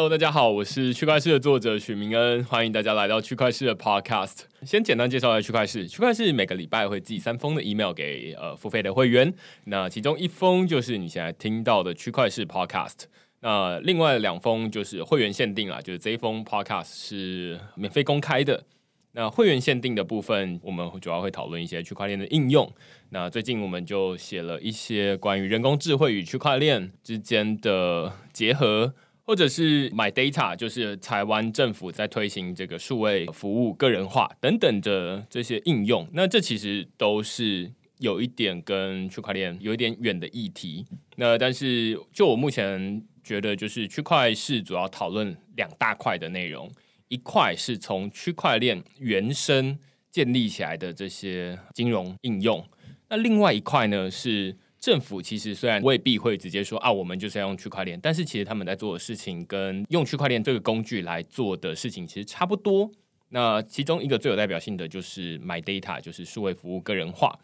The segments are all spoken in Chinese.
Hello，大家好，我是区块市的作者许明恩，欢迎大家来到区块市的 Podcast。先简单介绍一下区块市，区块市每个礼拜会寄三封的 email 给呃付费的会员，那其中一封就是你现在听到的区块市 Podcast，那另外两封就是会员限定啦，就是这一封 Podcast 是免费公开的。那会员限定的部分，我们主要会讨论一些区块链的应用。那最近我们就写了一些关于人工智慧与区块链之间的结合，或者是 My Data，就是台湾政府在推行这个数位服务个人化等等的这些应用。那这其实都是有一点跟区块链有一点远的议题。那但是就我目前觉得，就是区块是主要讨论两大块的内容。一块是从区块链原生建立起来的这些金融应用，那另外一块呢是政府其实虽然未必会直接说啊，我们就是要用区块链，但是其实他们在做的事情跟用区块链这个工具来做的事情其实差不多。那其中一个最有代表性的就是 My Data，就是数位服务个人化。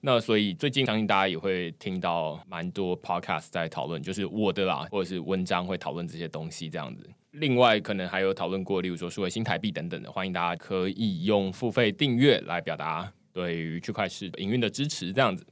那所以最近相信大家也会听到蛮多 Podcast 在讨论，就是我的啦，或者是文章会讨论这些东西这样子。另外，可能还有讨论过，例如说数位新台币等等的，欢迎大家可以用付费订阅来表达对于区块市营运的支持，这样子。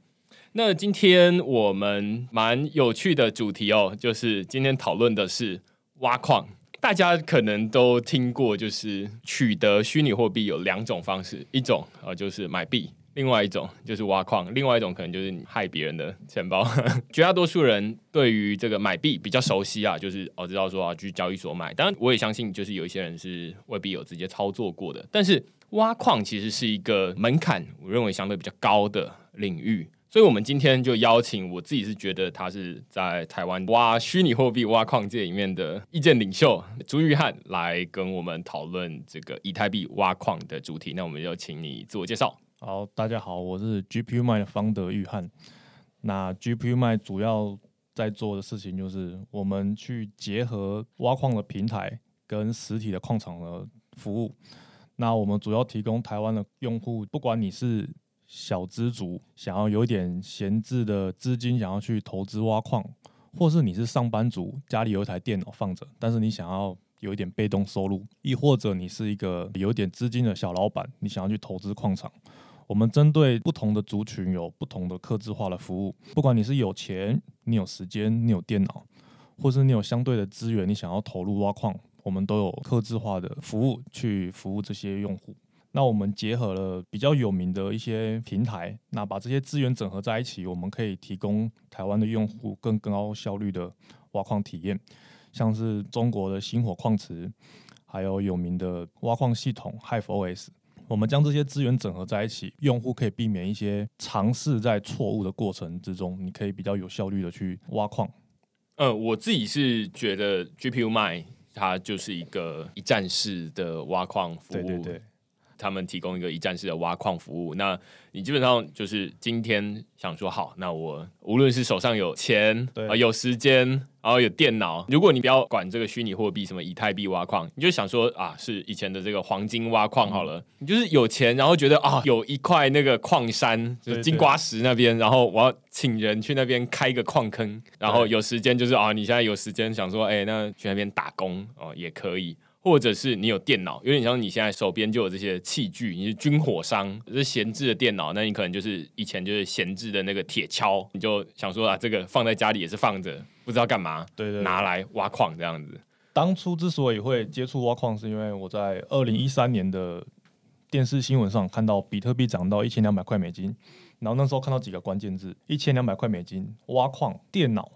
那今天我们蛮有趣的主题哦，就是今天讨论的是挖矿。大家可能都听过，就是取得虚拟货币有两种方式，一种呃就是买币。另外一种就是挖矿，另外一种可能就是你害别人的钱包。绝大多数人对于这个买币比较熟悉啊，就是我知道说啊去交易所买。当然，我也相信就是有一些人是未必有直接操作过的。但是挖矿其实是一个门槛，我认为相对比较高的领域。所以，我们今天就邀请我自己是觉得他是在台湾挖虚拟货币挖矿界里面的意见领袖朱玉汉来跟我们讨论这个以太币挖矿的主题。那我们就请你自我介绍。好，大家好，我是 GPU 麦的方德玉汉。那 GPU 麦主要在做的事情就是我们去结合挖矿的平台跟实体的矿场的服务。那我们主要提供台湾的用户，不管你是小资族，想要有一点闲置的资金，想要去投资挖矿，或是你是上班族，家里有一台电脑放着，但是你想要。有一点被动收入，亦或者你是一个有点资金的小老板，你想要去投资矿场，我们针对不同的族群有不同的客制化的服务。不管你是有钱，你有时间，你有电脑，或是你有相对的资源，你想要投入挖矿，我们都有客制化的服务去服务这些用户。那我们结合了比较有名的一些平台，那把这些资源整合在一起，我们可以提供台湾的用户更高效率的挖矿体验。像是中国的星火矿池，还有有名的挖矿系统 HiveOS，我们将这些资源整合在一起，用户可以避免一些尝试在错误的过程之中，你可以比较有效率的去挖矿。呃，我自己是觉得 GPU 卖它就是一个一站式的挖矿服务，对对对，他们提供一个一站式的挖矿服务，那你基本上就是今天想说好，那我无论是手上有钱啊，有时间。然后有电脑，如果你不要管这个虚拟货币，什么以太币挖矿，你就想说啊，是以前的这个黄金挖矿好了。你就是有钱，然后觉得啊，有一块那个矿山，就是金瓜石那边，然后我要请人去那边开个矿坑。然后有时间就是啊，你现在有时间想说，哎，那去那边打工哦也可以。或者是你有电脑，有点像你现在手边就有这些器具，你是军火商，是闲置的电脑，那你可能就是以前就是闲置的那个铁锹，你就想说啊，这个放在家里也是放着，不知道干嘛，对对，拿来挖矿这样子。当初之所以会接触挖矿，是因为我在二零一三年的电视新闻上看到比特币涨到一千两百块美金，然后那时候看到几个关键字：一千两百块美金，挖矿，电脑。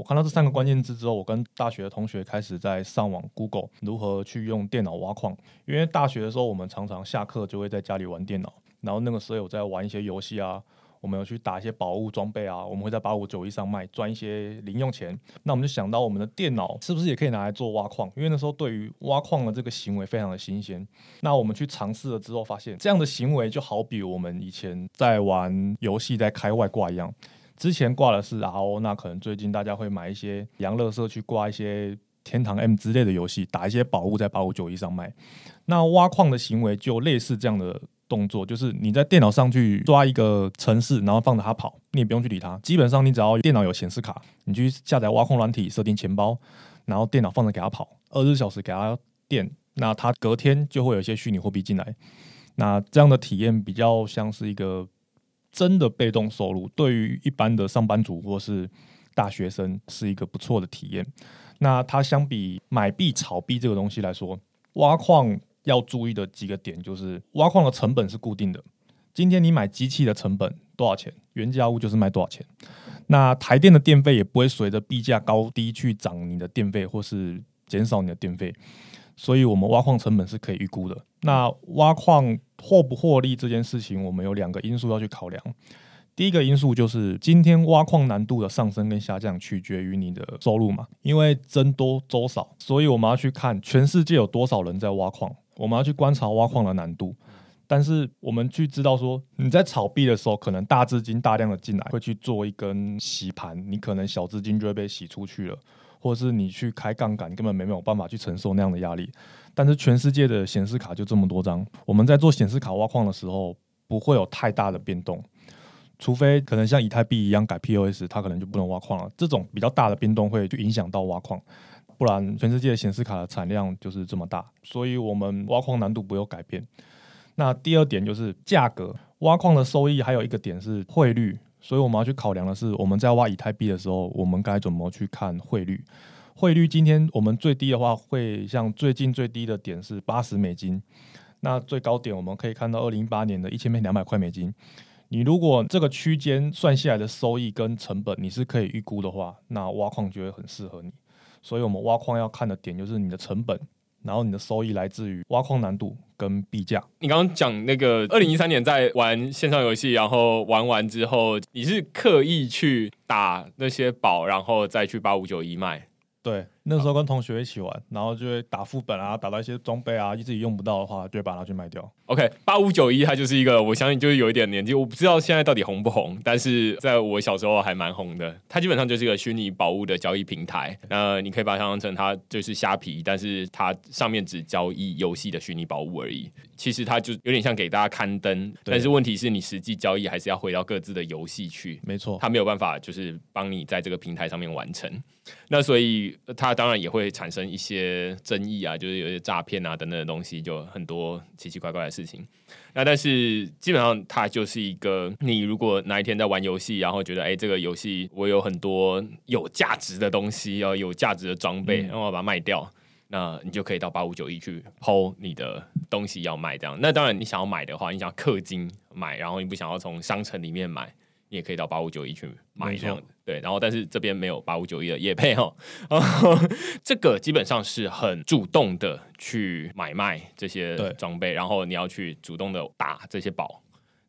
我看到这三个关键字之后，我跟大学的同学开始在上网 Google 如何去用电脑挖矿。因为大学的时候，我们常常下课就会在家里玩电脑，然后那个时候有在玩一些游戏啊，我们有去打一些宝物装备啊，我们会在八五九一上卖赚一些零用钱。那我们就想到我们的电脑是不是也可以拿来做挖矿？因为那时候对于挖矿的这个行为非常的新鲜。那我们去尝试了之后，发现这样的行为就好比我们以前在玩游戏在开外挂一样。之前挂的是 RO，那可能最近大家会买一些洋乐社去挂一些天堂 M 之类的游戏，打一些宝物在八五九一上卖。那挖矿的行为就类似这样的动作，就是你在电脑上去抓一个城市，然后放着它跑，你也不用去理它。基本上你只要电脑有显示卡，你去下载挖矿软体，设定钱包，然后电脑放着给它跑，二十四小时给它电，那它隔天就会有一些虚拟货币进来。那这样的体验比较像是一个真的被动收入，对于一般的上班族或是大学生是一个不错的体验。那它相比买币炒币这个东西来说，挖矿要注意的几个点就是，挖矿的成本是固定的。今天你买机器的成本多少钱，原价物就是卖多少钱。那台电的电费也不会随着币价高低去涨你的电费，或是减少你的电费。所以，我们挖矿成本是可以预估的。那挖矿获不获利这件事情，我们有两个因素要去考量。第一个因素就是今天挖矿难度的上升跟下降取决于你的收入嘛，因为增多周少，所以我们要去看全世界有多少人在挖矿，我们要去观察挖矿的难度。但是我们去知道说，你在炒币的时候，可能大资金大量的进来，会去做一根洗盘，你可能小资金就会被洗出去了，或者是你去开杠杆，根本没有办法去承受那样的压力。但是全世界的显示卡就这么多张，我们在做显示卡挖矿的时候，不会有太大的变动。除非可能像以太币一样改 POS，它可能就不能挖矿了。这种比较大的变动会就影响到挖矿，不然全世界的显示卡的产量就是这么大，所以我们挖矿难度不有改变。那第二点就是价格，挖矿的收益还有一个点是汇率，所以我们要去考量的是我们在挖以太币的时候，我们该怎么去看汇率？汇率今天我们最低的话，会像最近最低的点是八十美金，那最高点我们可以看到二零一八年的一千两百块美金。你如果这个区间算下来的收益跟成本你是可以预估的话，那挖矿就会很适合你。所以，我们挖矿要看的点就是你的成本，然后你的收益来自于挖矿难度跟币价。你刚刚讲那个二零一三年在玩线上游戏，然后玩完之后，你是刻意去打那些宝，然后再去八五九一卖。对，那时候跟同学一起玩，然后就会打副本啊，打到一些装备啊，自己用不到的话，就会把它去卖掉。OK，八五九一它就是一个，我相信就是有一点年纪，我不知道现在到底红不红，但是在我小时候还蛮红的。它基本上就是一个虚拟宝物的交易平台，那你可以把它想象成它就是虾皮，但是它上面只交易游戏的虚拟宝物而已。其实它就有点像给大家刊登，但是问题是你实际交易还是要回到各自的游戏去。没错，它没有办法就是帮你在这个平台上面完成。那所以它当然也会产生一些争议啊，就是有些诈骗啊等等的东西，就很多奇奇怪怪的事情。那但是基本上它就是一个，你如果哪一天在玩游戏，然后觉得哎这个游戏我有很多有价值的东西，要有价值的装备，然后把它卖掉。那你就可以到八五九一去抛你的东西要卖这样。那当然，你想要买的话，你想要氪金买，然后你不想要从商城里面买，你也可以到八五九一去买这样对，然后但是这边没有八五九一的业配哦。这个基本上是很主动的去买卖这些装备，然后你要去主动的打这些宝。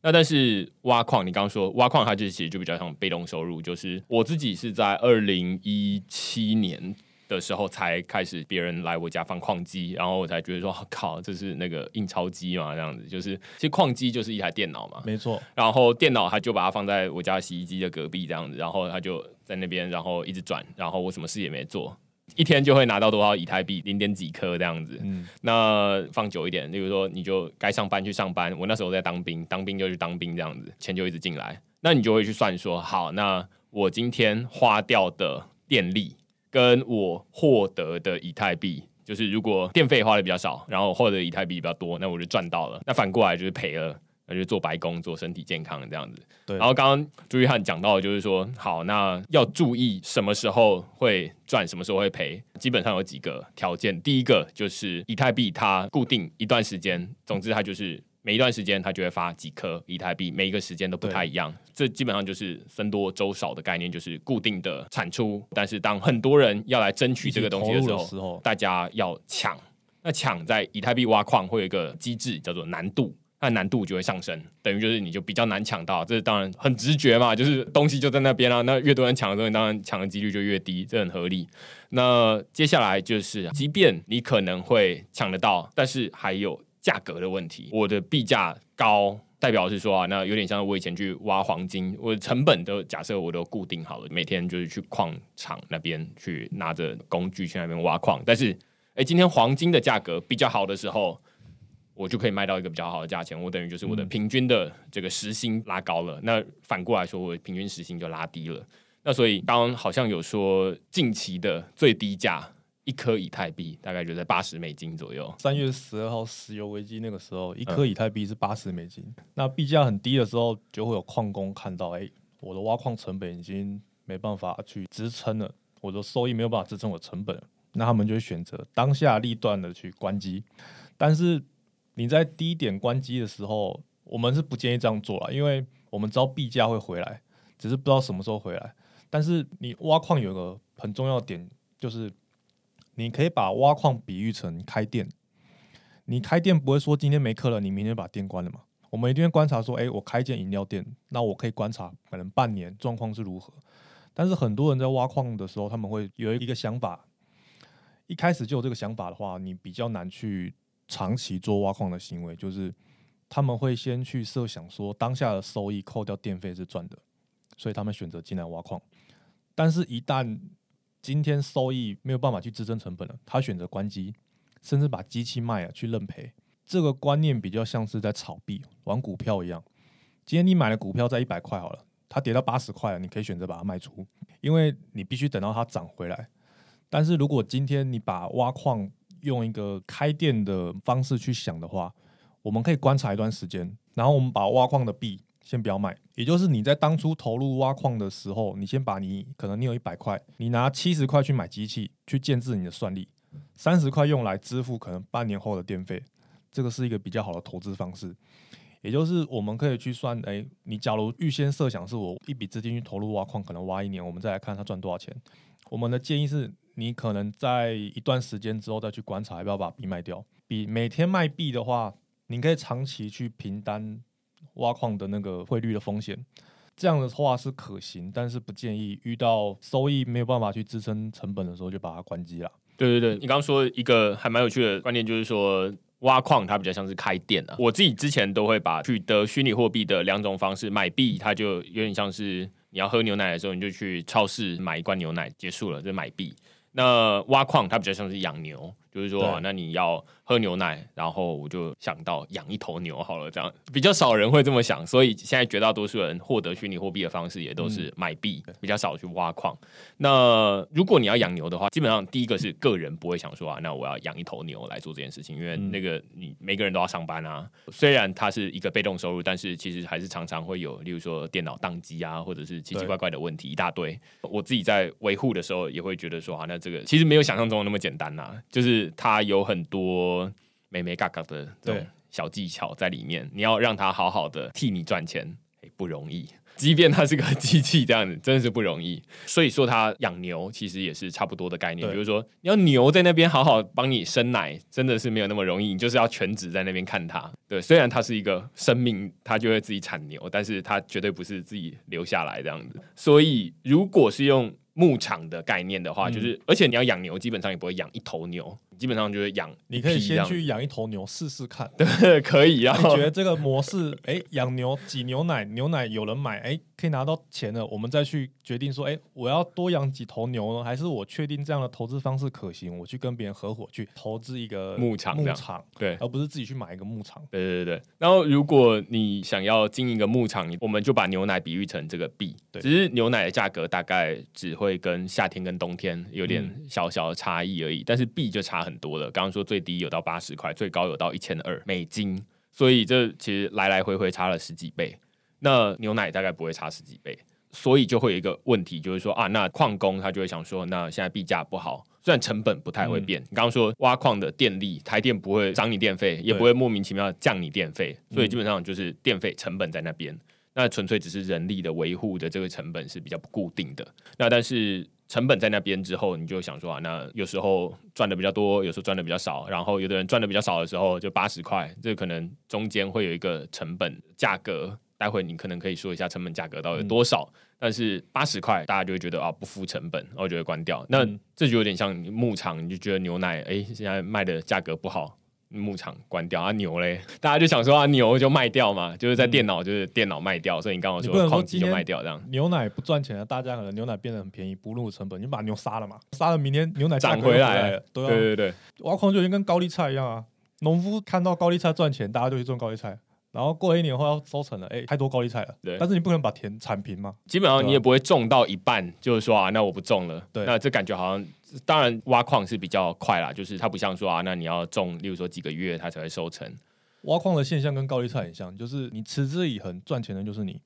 那但是挖矿，你刚刚说挖矿，它就其实就比较像被动收入。就是我自己是在二零一七年。的时候才开始，别人来我家放矿机，然后我才觉得说，靠，这是那个印钞机嘛，这样子，就是其实矿机就是一台电脑嘛，没错。然后电脑他就把它放在我家洗衣机的隔壁这样子，然后他就在那边，然后一直转，然后我什么事也没做，一天就会拿到多少以太币，零点几颗这样子。嗯，那放久一点，例如说你就该上班去上班，我那时候在当兵，当兵就去当兵这样子，钱就一直进来，那你就会去算说，好，那我今天花掉的电力。跟我获得的以太币，就是如果电费花的比较少，然后获得以太币比较多，那我就赚到了。那反过来就是赔了，那就做白工，做身体健康这样子。对。然后刚刚朱玉汉讲到，的就是说，好，那要注意什么时候会赚，什么时候会赔，基本上有几个条件。第一个就是以太币它固定一段时间，总之它就是。每一段时间，它就会发几颗以太币，每一个时间都不太一样。这基本上就是分多周少的概念，就是固定的产出。但是当很多人要来争取这个东西的时候，大家要抢。那抢在以太币挖矿会有一个机制叫做难度，那难度就会上升，等于就是你就比较难抢到。这当然很直觉嘛，就是东西就在那边啊。那越多人抢的东西，当然抢的几率就越低，这很合理。那接下来就是，即便你可能会抢得到，但是还有。价格的问题，我的币价高，代表是说啊，那有点像我以前去挖黄金，我的成本都假设我都固定好了，每天就是去矿场那边去拿着工具去那边挖矿。但是，哎，今天黄金的价格比较好的时候，我就可以卖到一个比较好的价钱，我等于就是我的平均的这个时薪拉高了。那反过来说，我平均时薪就拉低了。那所以刚刚好像有说近期的最低价。一颗以太币大概就在八十美金左右。三月十二号石油危机那个时候，一颗以太币是八十美金。那币价很低的时候，就会有矿工看到，哎，我的挖矿成本已经没办法去支撑了，我的收益没有办法支撑我成本，那他们就会选择当下立断的去关机。但是你在低点关机的时候，我们是不建议这样做了，因为我们知道币价会回来，只是不知道什么时候回来。但是你挖矿有个很重要的点，就是你可以把挖矿比喻成开店。你开店不会说今天没客了，你明天把店关了嘛？我们一定会观察说，哎，我开间饮料店，那我可以观察可能半年状况是如何。但是很多人在挖矿的时候，他们会有一个想法，一开始就有这个想法的话，你比较难去长期做挖矿的行为，就是他们会先去设想说，当下的收益扣掉电费是赚的，所以他们选择进来挖矿。但是，一旦今天收益没有办法去支撑成本了，他选择关机，甚至把机器卖了去认赔。这个观念比较像是在炒币、玩股票一样。今天你买的股票在一百块好了，它跌到八十块了，你可以选择把它卖出，因为你必须等到它涨回来。但是如果今天你把挖矿用一个开店的方式去想的话，我们可以观察一段时间，然后我们把挖矿的币。先不要卖，也就是你在当初投入挖矿的时候，你先把你可能你有一百块，你拿七十块去买机器，去建制你的算力，三十块用来支付可能半年后的电费，这个是一个比较好的投资方式。也就是我们可以去算，哎，你假如预先设想是我一笔资金去投入挖矿，可能挖一年，我们再来看它赚多少钱。我们的建议是你可能在一段时间之后再去观察要不要把币卖掉。比每天卖币的话，你可以长期去平单。挖矿的那个汇率的风险，这样的话是可行，但是不建议遇到收益没有办法去支撑成本的时候就把它关机了。对对对，你刚刚说一个还蛮有趣的观念，就是说挖矿它比较像是开店啊。我自己之前都会把取得虚拟货币的两种方式，买币它就有点像是你要喝牛奶的时候，你就去超市买一罐牛奶，结束了就买币。那挖矿它比较像是养牛。就是说，那你要喝牛奶，然后我就想到养一头牛好了，这样比较少人会这么想，所以现在绝大多数人获得虚拟货币的方式也都是买币，比较少去挖矿。那如果你要养牛的话，基本上第一个是个人不会想说啊，那我要养一头牛来做这件事情，因为那个你每个人都要上班啊。虽然它是一个被动收入，但是其实还是常常会有，例如说电脑宕机啊，或者是奇奇怪怪的问题一大堆。我自己在维护的时候也会觉得说啊，那这个其实没有想象中的那么简单呐，就是。它有很多美美嘎嘎的这种小技巧在里面，你要让它好好的替你赚钱，哎，不容易。即便它是个机器，这样子真的是不容易。所以说，它养牛其实也是差不多的概念。比如说，你要牛在那边好好帮你生奶，真的是没有那么容易。你就是要全职在那边看它。对，虽然它是一个生命，它就会自己产牛，但是它绝对不是自己留下来这样子。所以，如果是用牧场的概念的话，就是而且你要养牛，基本上也不会养一头牛，基本上就是养。你可以先去养一头牛试试看，对，可以啊。你觉得这个模式，哎，养牛挤牛奶，牛奶有人买，哎。可以拿到钱了，我们再去决定说，哎，我要多养几头牛呢，还是我确定这样的投资方式可行，我去跟别人合伙去投资一个牧场，牧场对，而不是自己去买一个牧场。对对对。然后，如果你想要经营一个牧场，我们就把牛奶比喻成这个币，只是牛奶的价格大概只会跟夏天跟冬天有点小小的差异而已，但是币就差很多了。刚刚说最低有到八十块，最高有到一千二美金，所以这其实来来回回差了十几倍。那牛奶大概不会差十几倍。所以就会有一个问题，就是说啊，那矿工他就会想说，那现在币价不好，虽然成本不太会变。你刚刚说挖矿的电力，台电不会涨你电费，也不会莫名其妙降你电费，所以基本上就是电费成本在那边，那纯粹只是人力的维护的这个成本是比较不固定的。那但是成本在那边之后，你就想说啊，那有时候赚的比较多，有时候赚的比较少，然后有的人赚的比较少的时候就八十块，这可能中间会有一个成本价格。待会你可能可以说一下成本价格到底多少，但是八十块大家就会觉得啊不付成本，然后就会关掉。那这就有点像牧场，你就觉得牛奶哎现在卖的价格不好，牧场关掉啊牛嘞，大家就想说啊牛就卖掉嘛，就是在电脑就是电脑卖掉，所以你刚刚说矿机就卖掉这样。牛奶不赚钱了，大家可能牛奶变得很便宜，不入成本，你把牛杀了嘛，杀了明天牛奶涨回来，对对对，挖矿就已经跟高丽菜一样啊，农夫看到高丽菜赚钱，大家就去种高丽菜。然后过了一年后要收成了，哎，太多高丽菜了。对但是你不可能把田铲平嘛。基本上你也不会种到一半，就是说啊，那我不种了。对那这感觉好像，当然挖矿是比较快啦，就是它不像说啊，那你要种，例如说几个月它才会收成。挖矿的现象跟高丽菜很像，就是你持之以恒赚钱的就是你。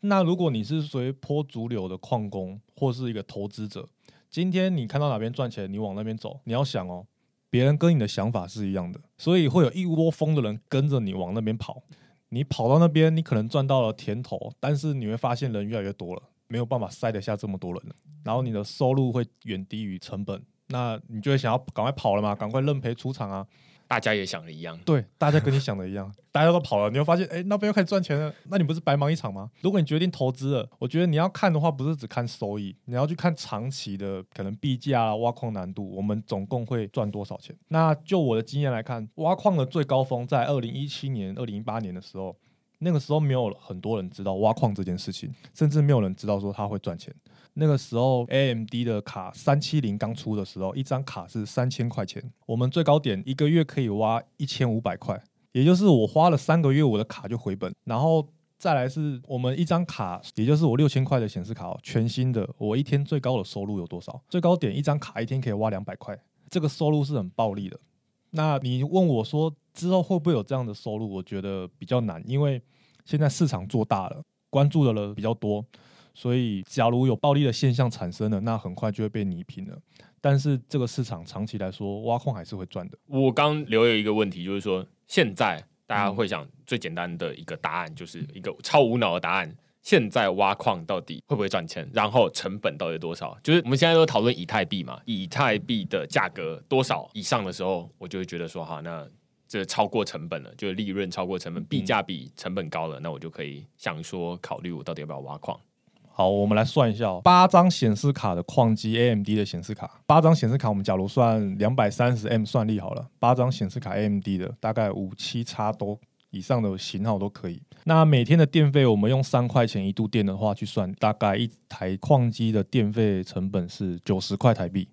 那如果你是随波逐流的矿工或是一个投资者，今天你看到哪边赚钱，你往那边走。你要想哦，别人跟你的想法是一样的，所以会有一窝蜂的人跟着你往那边跑。你跑到那边，你可能赚到了甜头，但是你会发现人越来越多了，没有办法塞得下这么多人了，然后你的收入会远低于成本，那你就会想要赶快跑了嘛，赶快认赔出场啊。大家也想的一样，对，大家跟你想的一样，大家都跑了，你会发现，哎、那边又开始赚钱了，那你不是白忙一场吗？如果你决定投资了，我觉得你要看的话，不是只看收益，你要去看长期的可能币价、啊、挖矿难度，我们总共会赚多少钱。那就我的经验来看，挖矿的最高峰在二零一七年、二零一八年的时候，那个时候没有很多人知道挖矿这件事情，甚至没有人知道说它会赚钱。那个时候 AMD 的卡三七零刚出的时候，一张卡是三千块钱，我们最高点一个月可以挖一千五百块，也就是我花了三个月，我的卡就回本。然后再来是我们一张卡，也就是我六千块的显示卡，全新的，我一天最高的收入有多少？最高点一张卡一天可以挖两百块，这个收入是很暴利的。那你问我说之后会不会有这样的收入？我觉得比较难，因为现在市场做大了，关注的人比较多，所以假如有暴利的现象产生了，那很快就会被泥平了。但是这个市场长期来说，挖矿还是会赚的。我刚留有一个问题，就是说现在大家会想最简单的一个答案，就是一个超无脑的答案。现在挖矿到底会不会赚钱？然后成本到底多少？就是我们现在都讨论以太币嘛，以太币的价格多少以上的时候，我就会觉得说，哈，那这超过成本了，就是利润超过成本，币价比成本高了，那我就可以想说考虑我到底要不要挖矿。好，我们来算一下、哦，八张显示卡的矿机 AMD 的显示卡，八张显示卡，我们假如算两百三十 M 算力好了，八张显示卡 AMD 的大概五七叉都以上的型号都可以。那每天的电费，我们用三块钱一度电的话去算，大概一台矿机的电费成本是九十块台币。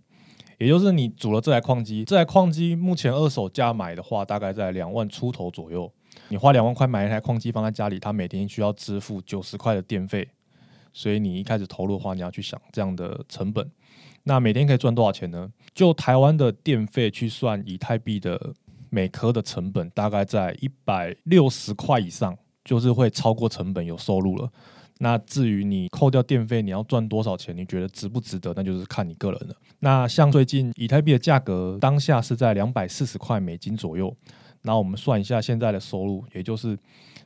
也就是你组了这台矿机，这台矿机目前二手价买的话，大概在两万出头左右。你花两万块买一台矿机放在家里，它每天需要支付九十块的电费，所以你一开始投入的话，你要去想这样的成本。那每天可以赚多少钱呢？就台湾的电费去算，以太币的每颗的成本大概在一百六十块以上，就是会超过成本有收入了。那至于你扣掉电费，你要赚多少钱？你觉得值不值得？那就是看你个人了。那像最近以太币的价格当下是在两百四十块美金左右。那我们算一下现在的收入，也就是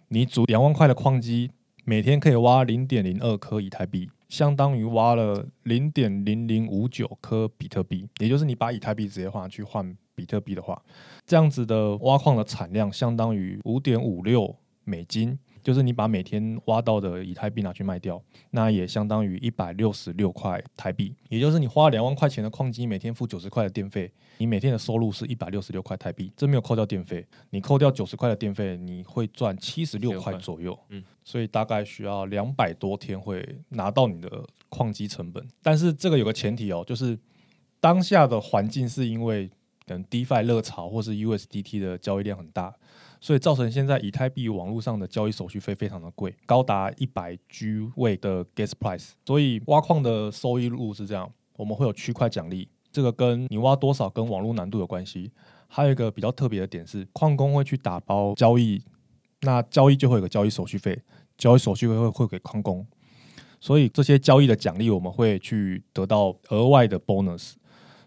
你组两万块的矿机，每天可以挖零点零二颗以太币，相当于挖了零点零零五九颗比特币。也就是你把以太币直接换去换比特币的话，这样子的挖矿的产量相当于五点五六美金。就是你把每天挖到的以太币拿去卖掉，那也相当于一百六十六块台币。也就是你花两万块钱的矿机，每天付九十块的电费，你每天的收入是一百六十六块台币。这没有扣掉电费，你扣掉九十块的电费，你会赚七十六块左右。嗯，所以大概需要两百多天会拿到你的矿机成本。但是这个有个前提哦，就是当下的环境是因为等 DeFi 热潮或是 USDT 的交易量很大。所以造成现在以太币网络上的交易手续费非常的贵，高达一百 G 位的 gas price。所以挖矿的收益路是这样，我们会有区块奖励，这个跟你挖多少跟网络难度有关系。还有一个比较特别的点是，矿工会去打包交易，那交易就会有个交易手续费，交易手续费会会给矿工，所以这些交易的奖励我们会去得到额外的 bonus。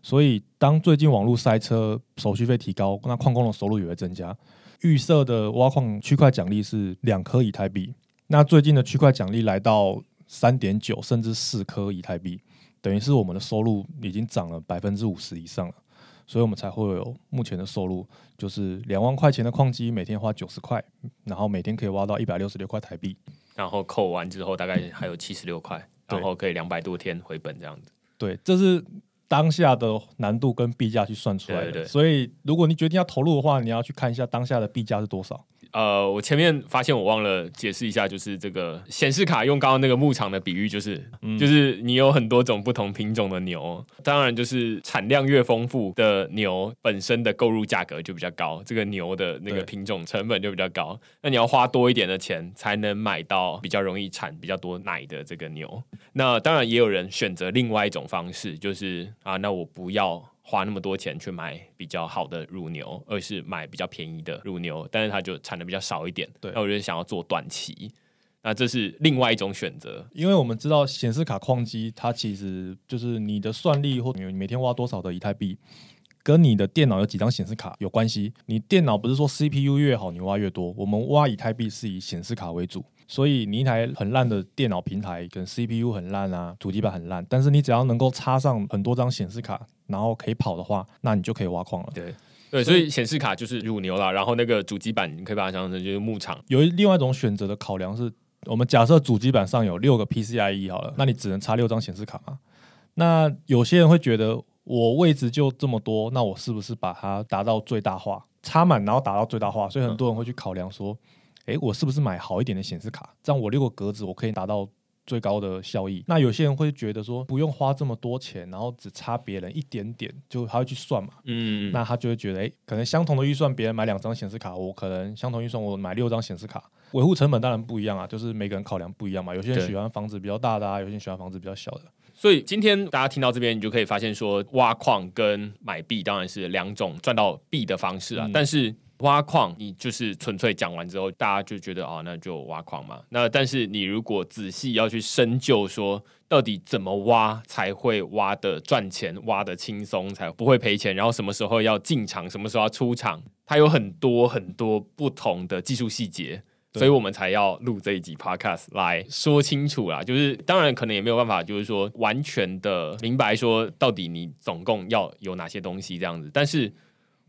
所以当最近网络塞车，手续费提高，那矿工的收入也会增加。预设的挖矿区块奖励是两颗以太币，那最近的区块奖励来到三点九甚至四颗以太币，等于是我们的收入已经涨了百分之五十以上了，所以我们才会有目前的收入，就是两万块钱的矿机每天花九十块，然后每天可以挖到一百六十六块台币。然后扣完之后大概还有七十六块，然后可以两百多天回本这样子。对，这是当下的难度跟币价去算出来的。对对对所以如果你决定要投入的话，你要去看一下当下的币价是多少。呃，我前面发现我忘了解释一下，就是这个显示卡用刚刚那个牧场的比喻，就是就是你有很多种不同品种的牛，当然就是产量越丰富的牛本身的购入价格就比较高，这个牛的那个品种成本就比较高，那你要花多一点的钱才能买到比较容易产比较多奶的这个牛。那当然也有人选择另外一种方式，就是啊，那我不要。花那么多钱去买比较好的乳牛，而是买比较便宜的乳牛，但是它就产的比较少一点。对，那我就想要做短期，那这是另外一种选择。因为我们知道显示卡矿机，它其实就是你的算力或你每天挖多少的以太币，跟你的电脑有几张显示卡有关系。你电脑不是说 CPU 越好你挖越多，我们挖以太币是以显示卡为主。所以你一台很烂的电脑平台，跟 CPU 很烂啊，主机板很烂，但是你只要能够插上很多张显示卡，然后可以跑的话，那你就可以挖矿了。对对，所以显示卡就是乳牛啦，然后那个主机板你可以把它想象成就是牧场。有另外一种选择的考量是，我们假设主机板上有六个 PCIe 好了，那你只能插六张显示卡嘛？那有些人会觉得我位置就这么多，那我是不是把它达到最大化，插满然后达到最大化？所以很多人会去考量说。诶，我是不是买好一点的显示卡？这样我六个格子我可以达到最高的效益。那有些人会觉得说，不用花这么多钱，然后只差别人一点点，就他会去算嘛。嗯，那他就会觉得，诶，可能相同的预算，别人买两张显示卡，我可能相同预算我买六张显示卡，维护成本当然不一样啊，就是每个人考量不一样嘛。有些人喜欢房子比较大的啊，有些人喜欢房子比较小的。所以今天大家听到这边，你就可以发现说，挖矿跟买币当然是两种赚到币的方式啊，但是。挖矿，你就是纯粹讲完之后，大家就觉得哦，那就挖矿嘛。那但是你如果仔细要去深究，说到底怎么挖才会挖的赚钱，挖的轻松，才不会赔钱，然后什么时候要进场，什么时候要出场，它有很多很多不同的技术细节，所以我们才要录这一集 podcast 来说清楚啦。就是当然可能也没有办法，就是说完全的明白说到底你总共要有哪些东西这样子，但是。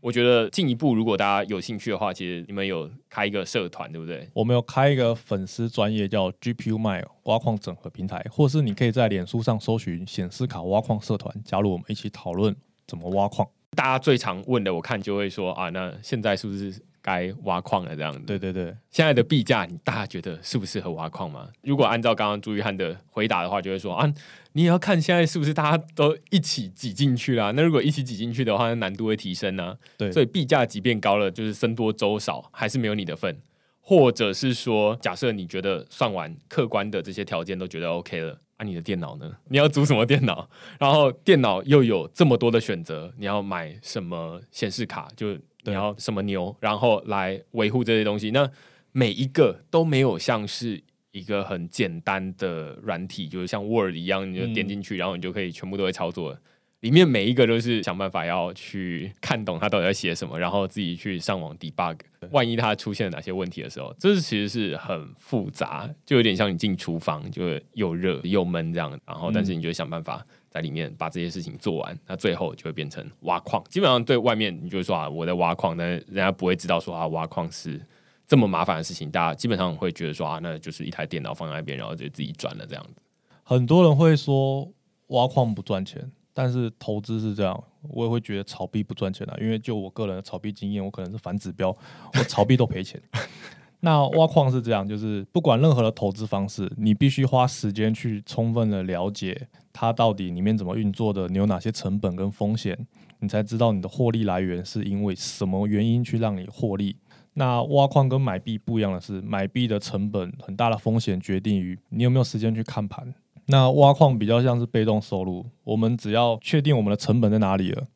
我觉得进一步，如果大家有兴趣的话，其实你们有开一个社团，对不对？我们有开一个粉丝专业叫 GPU Mile 挖矿整合平台，或是你可以在脸书上搜寻显示卡挖矿社团，加入我们一起讨论怎么挖矿。大家最常问的，我看就会说啊，那现在是不是？该挖矿了，这样子。对对对，现在的币价，你大家觉得适不适合挖矿吗？如果按照刚刚朱玉汉的回答的话，就会说啊，你也要看现在是不是大家都一起挤进去啦。那如果一起挤进去的话，那难度会提升呢。对，所以币价即便高了，就是僧多粥少，还是没有你的份。或者是说，假设你觉得算完客观的这些条件都觉得 OK 了，啊，你的电脑呢？你要租什么电脑？然后电脑又有这么多的选择，你要买什么显示卡？就你要什么牛，然后来维护这些东西，那每一个都没有像是一个很简单的软体，就是像 Word 一样，你就点进去，然后你就可以全部都会操作。里面每一个都是想办法要去看懂它到底在写什么，然后自己去上网 debug。万一它出现了哪些问题的时候，这是其实是很复杂，就有点像你进厨房，就又热又闷这样。然后，但是你就想办法。在里面把这些事情做完，那最后就会变成挖矿。基本上对外面，你就会说啊，我在挖矿，但是人家不会知道说啊，挖矿是这么麻烦的事情。大家基本上会觉得说啊，那就是一台电脑放在那边，然后就自己转了这样子。很多人会说挖矿不赚钱，但是投资是这样，我也会觉得炒币不赚钱啊。因为就我个人的炒币经验，我可能是反指标，我炒币都赔钱。那挖矿是这样，就是不管任何的投资方式，你必须花时间去充分的了解它到底里面怎么运作的，你有哪些成本跟风险，你才知道你的获利来源是因为什么原因去让你获利。那挖矿跟买币不一样的是，买币的成本很大的风险决定于你有没有时间去看盘。那挖矿比较像是被动收入，我们只要确定我们的成本在哪里了，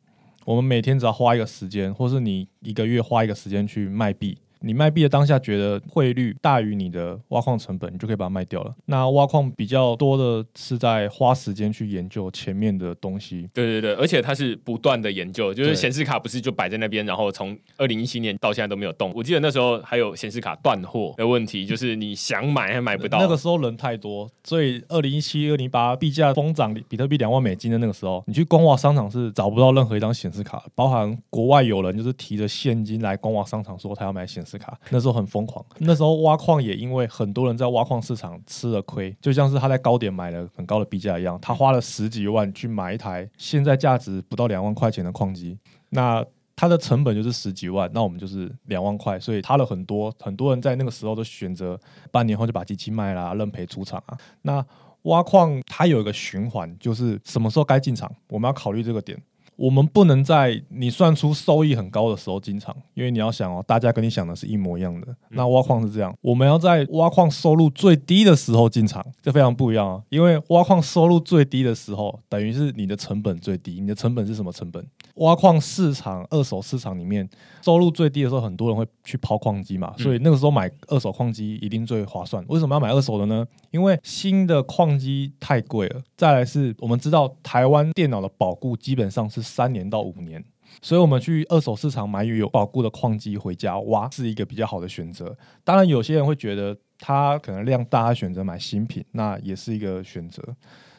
我们每天只要花一个时间，或是你一个月花一个时间去卖币。你卖币的当下觉得汇率大于你的挖矿成本，你就可以把它卖掉了。那挖矿比较多的是在花时间去研究前面的东西。对对对，而且它是不断的研究，就是显示卡不是就摆在那边，然后从二零一七年到现在都没有动。我记得那时候还有显示卡断货的问题，就是你想买还买不到。那个时候人太多，所以二零一七、二零一八币价疯涨，比特币两万美金的那个时候，你去光华商场是找不到任何一张显示卡，包含国外有人就是提着现金来光华商场说他要买显示。那时候很疯狂，那时候挖矿也因为很多人在挖矿市场吃了亏，就像是他在高点买了很高的币价一样，他花了十几万去买一台现在价值不到两万块钱的矿机，那它的成本就是十几万，那我们就是两万块，所以差了很多。很多人在那个时候都选择半年后就把机器卖啦，认赔出厂啊。那挖矿它有一个循环，就是什么时候该进场，我们要考虑这个点。我们不能在你算出收益很高的时候进场，因为你要想哦，大家跟你想的是一模一样的。那挖矿是这样，我们要在挖矿收入最低的时候进场，这非常不一样啊。因为挖矿收入最低的时候，等于是你的成本最低。你的成本是什么成本？挖矿市场、二手市场里面收入最低的时候，很多人会去抛矿机嘛，所以那个时候买二手矿机一定最划算。为什么要买二手的呢？因为新的矿机太贵了。再来是我们知道台湾电脑的保固基本上是三年到五年，所以我们去二手市场买有保固的矿机回家挖是一个比较好的选择。当然，有些人会觉得他可能量大，选择买新品，那也是一个选择。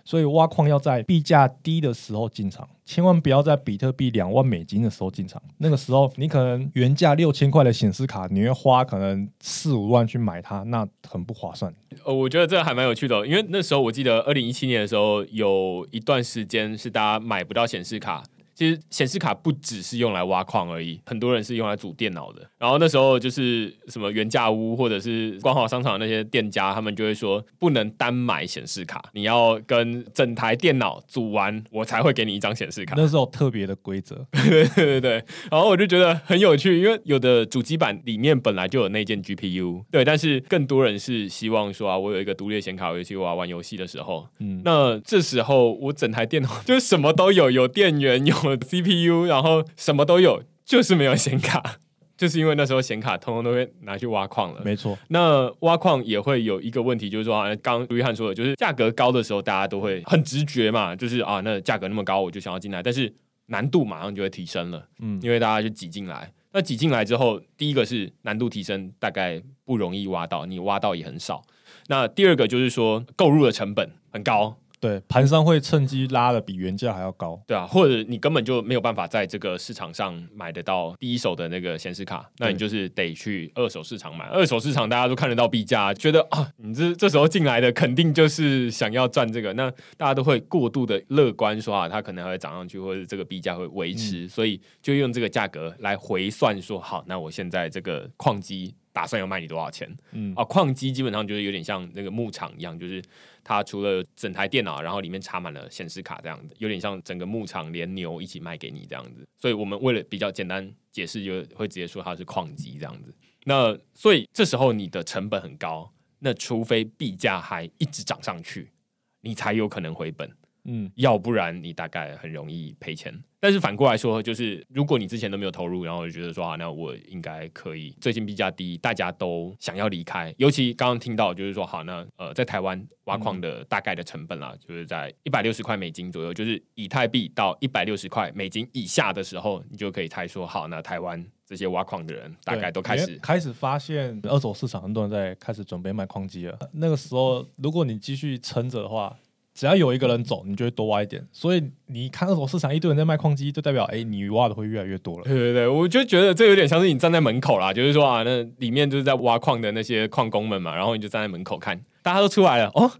所以挖矿要在币价低的时候进场，千万不要在比特币两万美金的时候进场。那个时候你可能原价六千块的显示卡，你会花可能四五万去买它，那很不划算。呃，我觉得这个还蛮有趣的，因为那时候我记得二零一七年的时候，有一段时间是大家买不到显示卡。其实显示卡不只是用来挖矿而已，很多人是用来组电脑的。然后那时候就是什么原价屋或者是光华商场那些店家，他们就会说不能单买显示卡，你要跟整台电脑组完，我才会给你一张显示卡。那时候特别的规则，对对对对。然后我就觉得很有趣，因为有的主机板里面本来就有那件 GPU，对，但是更多人是希望说啊，我有一个独立的显卡，尤其我要玩游戏的时候，嗯，那这时候我整台电脑 就是什么都有，有电源有。CPU，然后什么都有，就是没有显卡，就是因为那时候显卡通通都会拿去挖矿了。没错，那挖矿也会有一个问题，就是说，刚卢玉汉说的，就是价格高的时候，大家都会很直觉嘛，就是啊，那价格那么高，我就想要进来，但是难度马上就会提升了，嗯，因为大家就挤进来。那挤进来之后，第一个是难度提升，大概不容易挖到，你挖到也很少。那第二个就是说，购入的成本很高。对，盘商会趁机拉的比原价还要高，对啊，或者你根本就没有办法在这个市场上买得到第一手的那个显示卡，那你就是得去二手市场买。二手市场大家都看得到币价，觉得啊，你这这时候进来的肯定就是想要赚这个，那大家都会过度的乐观，说啊，它可能还会涨上去，或者这个币价会维持，所以就用这个价格来回算，说好，那我现在这个矿机打算要卖你多少钱？嗯，啊，矿机基本上就是有点像那个牧场一样，就是。它除了整台电脑，然后里面插满了显示卡这样子，有点像整个牧场连牛一起卖给你这样子。所以我们为了比较简单解释，就会直接说它是矿机这样子。那所以这时候你的成本很高，那除非币价还一直涨上去，你才有可能回本。嗯，要不然你大概很容易赔钱。但是反过来说，就是如果你之前都没有投入，然后就觉得说啊，那我应该可以。最近币价低，大家都想要离开。尤其刚刚听到就是说，好，那呃，在台湾挖矿的大概的成本啦，就是在一百六十块美金左右，就是以太币到一百六十块美金以下的时候，你就可以猜说，好，那台湾这些挖矿的人大概都开始开始发现二手市场很多人在开始准备卖矿机了。那个时候，如果你继续撑着的话。只要有一个人走，你就会多挖一点。所以你看二手市场一堆人在卖矿机，就代表哎，你挖的会越来越多了。对对对，我就觉得这有点像是你站在门口啦，就是说啊，那里面就是在挖矿的那些矿工们嘛，然后你就站在门口看，大家都出来了哦，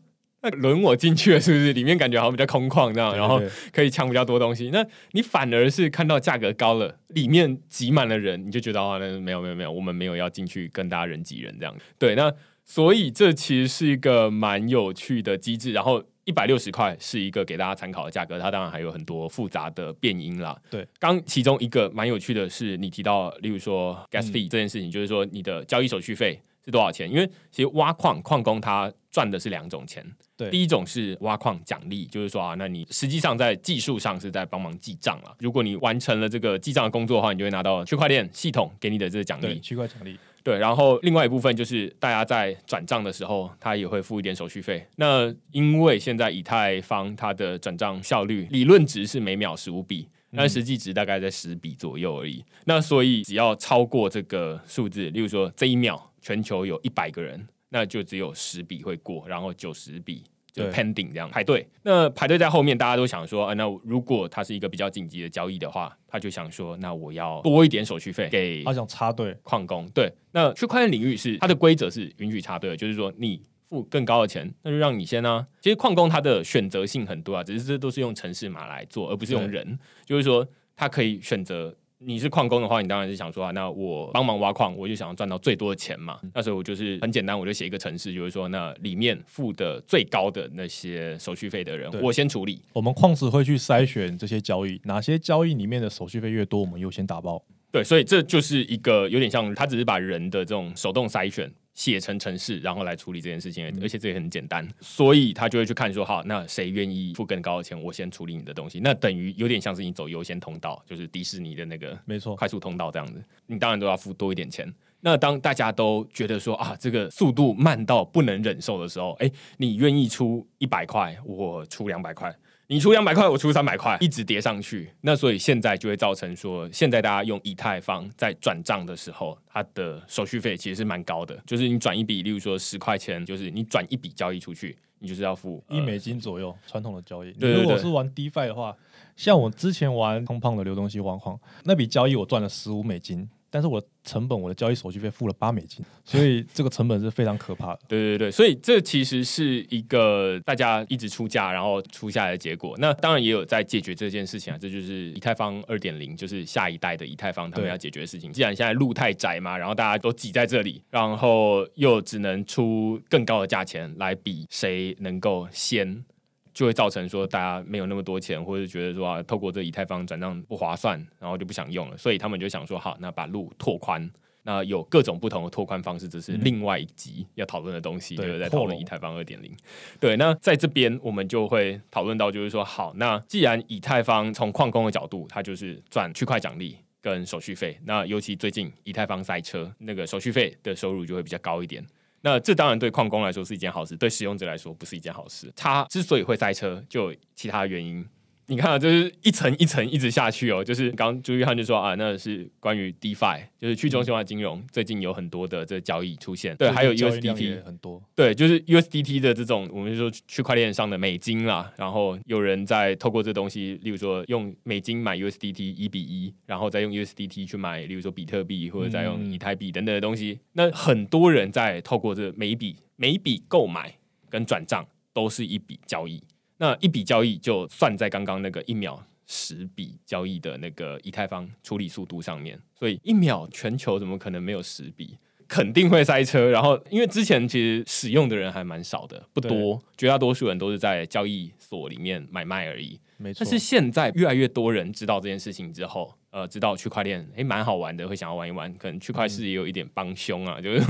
那轮我进去了是不是？里面感觉好像比较空旷这样，然后可以抢比较多东西。那你反而是看到价格高了，里面挤满了人，你就觉得啊，那没有没有没有，我们没有要进去跟大家人挤人这样。对，那所以这其实是一个蛮有趣的机制，然后。一百六十块是一个给大家参考的价格，它当然还有很多复杂的变因啦。对，刚其中一个蛮有趣的是，你提到，例如说 gas fee 这件事情，就是说你的交易手续费是多少钱？因为其实挖矿矿工他赚的是两种钱，对，第一种是挖矿奖励，就是说啊，那你实际上在技术上是在帮忙记账了。如果你完成了这个记账的工作的话，你就会拿到区块链系统给你的这个奖励，区块奖励。对，然后另外一部分就是大家在转账的时候，他也会付一点手续费。那因为现在以太坊它的转账效率理论值是每秒十五笔，但实际值大概在十笔左右而已。那所以只要超过这个数字，例如说这一秒全球有一百个人，那就只有十笔会过，然后九十笔。就 pending 这样排队，那排队在后面，大家都想说，啊，那如果它是一个比较紧急的交易的话，他就想说，那我要多一点手续费给，他想插队矿工。对，那区块链领域是它的规则是允许插队的，就是说你付更高的钱，那就让你先啊。其实矿工他的选择性很多啊，只是这都是用城市码来做，而不是用人，就是说他可以选择。你是矿工的话，你当然是想说啊，那我帮忙挖矿，我就想要赚到最多的钱嘛。那时候我就是很简单，我就写一个程式，就是说那里面付的最高的那些手续费的人，我先处理。我们矿池会去筛选这些交易，哪些交易里面的手续费越多，我们优先打包。对，所以这就是一个有点像，他只是把人的这种手动筛选写成程式，然后来处理这件事情，而且这也很简单，所以他就会去看说，好，那谁愿意付更高的钱，我先处理你的东西，那等于有点像是你走优先通道，就是迪士尼的那个没错，快速通道这样子，你当然都要付多一点钱。那当大家都觉得说啊，这个速度慢到不能忍受的时候，哎，你愿意出一百块，我出两百块。你出两百块，我出三百块，一直叠上去。那所以现在就会造成说，现在大家用以太坊在转账的时候，它的手续费其实是蛮高的。就是你转一笔，例如说十块钱，就是你转一笔交易出去，你就是要付一美金左右，传统的交易。对对对如果是玩 DeFi 的话，像我之前玩空胖的流动性挖矿，那笔交易我赚了十五美金，但是我的成本，我的交易手续费付了八美金，所以这个成本是非常可怕的。对对对，所以这其实是一个大家一直出价，然后出下来的结果。那当然也有在解决这件事情啊，这就是以太坊二点零，就是下一代的以太坊他们要解决的事情。既然现在路太窄嘛，然后大家都挤在这里，然后又只能出更高的价钱来比谁能够先。就会造成说大家没有那么多钱，或者觉得说啊，透过这以太坊转账不划算，然后就不想用了，所以他们就想说好，那把路拓宽。那有各种不同的拓宽方式，这是另外一集要讨论的东西，对就是在讨论以太坊二点零。对，那在这边我们就会讨论到，就是说，好，那既然以太坊从矿工的角度，它就是赚区块奖励跟手续费，那尤其最近以太坊赛车那个手续费的收入就会比较高一点。那这当然对矿工来说是一件好事，对使用者来说不是一件好事。它之所以会塞车，就有其他原因。你看啊，就是一层一层一直下去哦。就是刚刚朱玉汉就说啊，那是关于 DeFi，就是去中心化金融，最近有很多的这交易出现。对，还有交易量 USDT 很多，对，就是 USDT 的这种，我们就说区块链上的美金啦，然后有人在透过这东西，例如说用美金买 USDT 一比一，然后再用 USDT 去买，例如说比特币或者再用嗯以太币等等的东西。那很多人在透过这每一笔每一笔购买跟转账都是一笔交易，那一笔交易就算在刚刚那个一秒。十笔交易的那个以太坊处理速度上面，所以一秒全球怎么可能没有十笔？肯定会塞车。然后，因为之前其实使用的人还蛮少的，不多，绝大多数人都是在交易所里面买卖而已。没错。但是现在越来越多人知道这件事情之后，呃，知道区块链诶蛮好玩的，会想要玩一玩。可能区块市也有一点帮凶啊，就是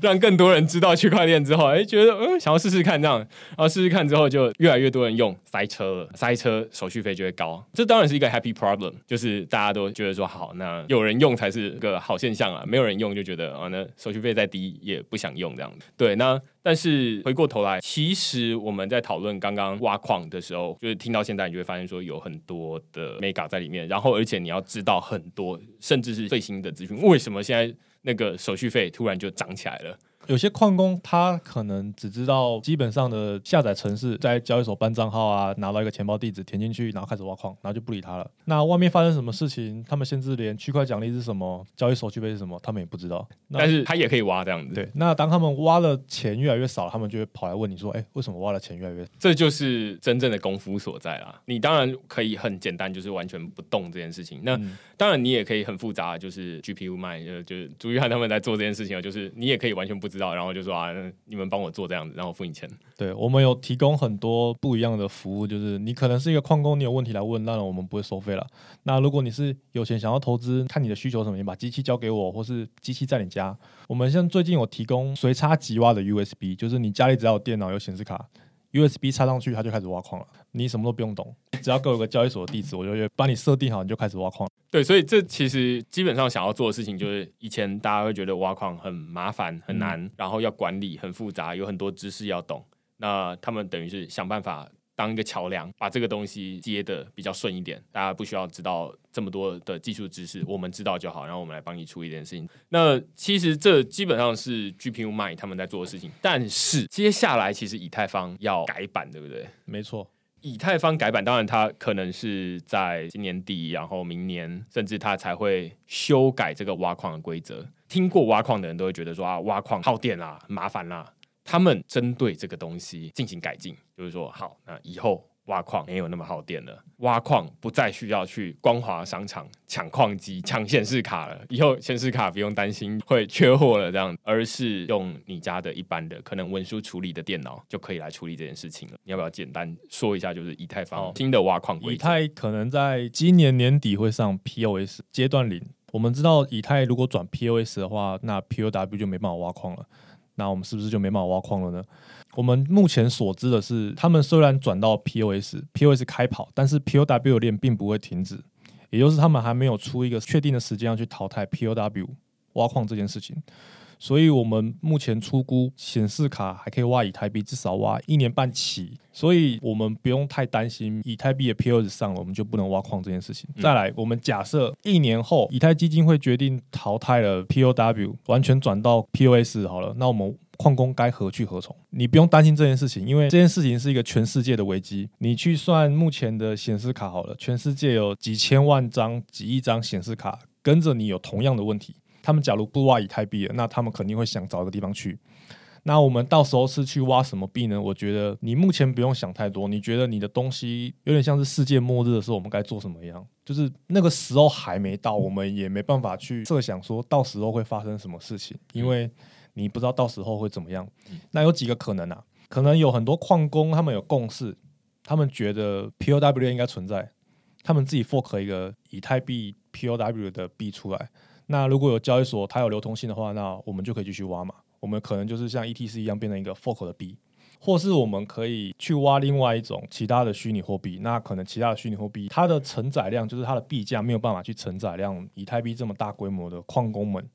让更多人知道区块链之后，诶，觉得嗯想要试试看这样，然后试试看之后，就越来越多人用，塞车了，塞车手续费就会高。这当然是一个 happy problem，就是大家都觉得说好，那有人用才是个好现象啊，没有人用就觉得啊，那手续费再低也不想用这样子。对，那但是回过头来，其实我们在讨论刚刚挖矿的时候，就是听到现在，你就会发现说有很多的 mega 在里面，然后而且你要知道很多，甚至是最新的资讯，为什么现在那个手续费突然就涨起来了？有些矿工他可能只知道基本上的下载程式，在交易所办账号啊，拿到一个钱包地址填进去，然后开始挖矿，然后就不理他了。那外面发生什么事情，他们甚至连区块奖励是什么、交易手续费是什么，他们也不知道。但是他也可以挖这样子，对，那当他们挖的钱越来越少，他们就会跑来问你说：“哎、为什么挖的钱越来越少这就是真正的功夫所在啦。你当然可以很简单，就是完全不动这件事情。那、嗯当然你也可以很复杂，就是 GPU 卖，呃，就是朱玉汉他们在做这件事情，就是你也可以完全不知道，然后就说啊，你们帮我做这样子，然后付你钱。？”对我们有提供很多不一样的服务，就是你可能是一个矿工，你有问题来问，当然我们不会收费了。那如果你是有钱想要投资，看你的需求什么，你把机器交给我，或是机器在你家，我们像最近有提供随插即挖的 USB，就是你家里只要有电脑有显示卡。USB 插上去，它就开始挖矿了。你什么都不用懂，只要给我个交易所的地址，我就会帮你设定好，你就开始挖矿。对，所以这其实基本上想要做的事情，就是以前大家会觉得挖矿很麻烦、很难，然后要管理很复杂，有很多知识要懂。那他们等于是想办法当一个桥梁，把这个东西接的比较顺一点，大家不需要知道这么多的技术知识，我们知道就好，然后我们来帮你处理这件事情。那其实这基本上是 GPU 卖他们在做的事情，但是接下来其实以太坊要改版，对不对？没错，以太坊改版，当然它可能是在今年底，然后明年甚至它才会修改这个挖矿的规则。听过挖矿的人都会觉得说啊，挖矿耗电啦，很麻烦啦。他们针对这个东西进行改进，就是说，好，那以后挖矿没有那么耗电了，挖矿不再需要去光华商场抢矿机、抢显示卡了。以后显示卡不用担心会缺货了，这样，而是用你家的一般的可能文书处理的电脑就可以来处理这件事情了。你要不要简单说一下，就是以太坊新的挖矿规以太可能在今年年底会上 POS 阶段零。我们知道以太如果转 POS 的话，那 POW 就没办法挖矿了。那我们是不是就没办法挖矿了呢？我们目前所知的是，他们虽然转到 POS，POS 开跑，但是 POW 链并不会停止，也就是他们还没有出一个确定的时间要去淘汰 POW 挖矿这件事情。所以，我们目前出估显示卡还可以挖以太币，至少挖一年半起。所以我们不用太担心以太币的 POS 上了，我们就不能挖矿这件事情。再来，我们假设一年后以太基金会决定淘汰了 POW，完全转到 POS 好了，那我们矿工该何去何从？你不用担心这件事情，因为这件事情是一个全世界的危机。你去算目前的显示卡好了，全世界有几千万张、几亿张显示卡跟着你有同样的问题。他们假如不挖以太币了，那他们肯定会想找一个地方去。那我们到时候是去挖什么币呢？我觉得你目前不用想太多。你觉得你的东西有点像是世界末日的时候，我们该做什么样？就是那个时候还没到，我们也没办法去设想说到时候会发生什么事情，因为你不知道到时候会怎么样。那有几个可能啊？可能有很多矿工他们有共识，他们觉得 POW 应该存在，他们自己 fork 一个以太币 POW 的币出来。那如果有交易所它有流通性的话，那我们就可以继续挖嘛。我们可能就是像 ETC 一样变成一个 fork 的币，或是我们可以去挖另外一种其他的虚拟货币。那可能其他的虚拟货币它的承载量就是它的币价没有办法去承载量以太币这么大规模的矿工们，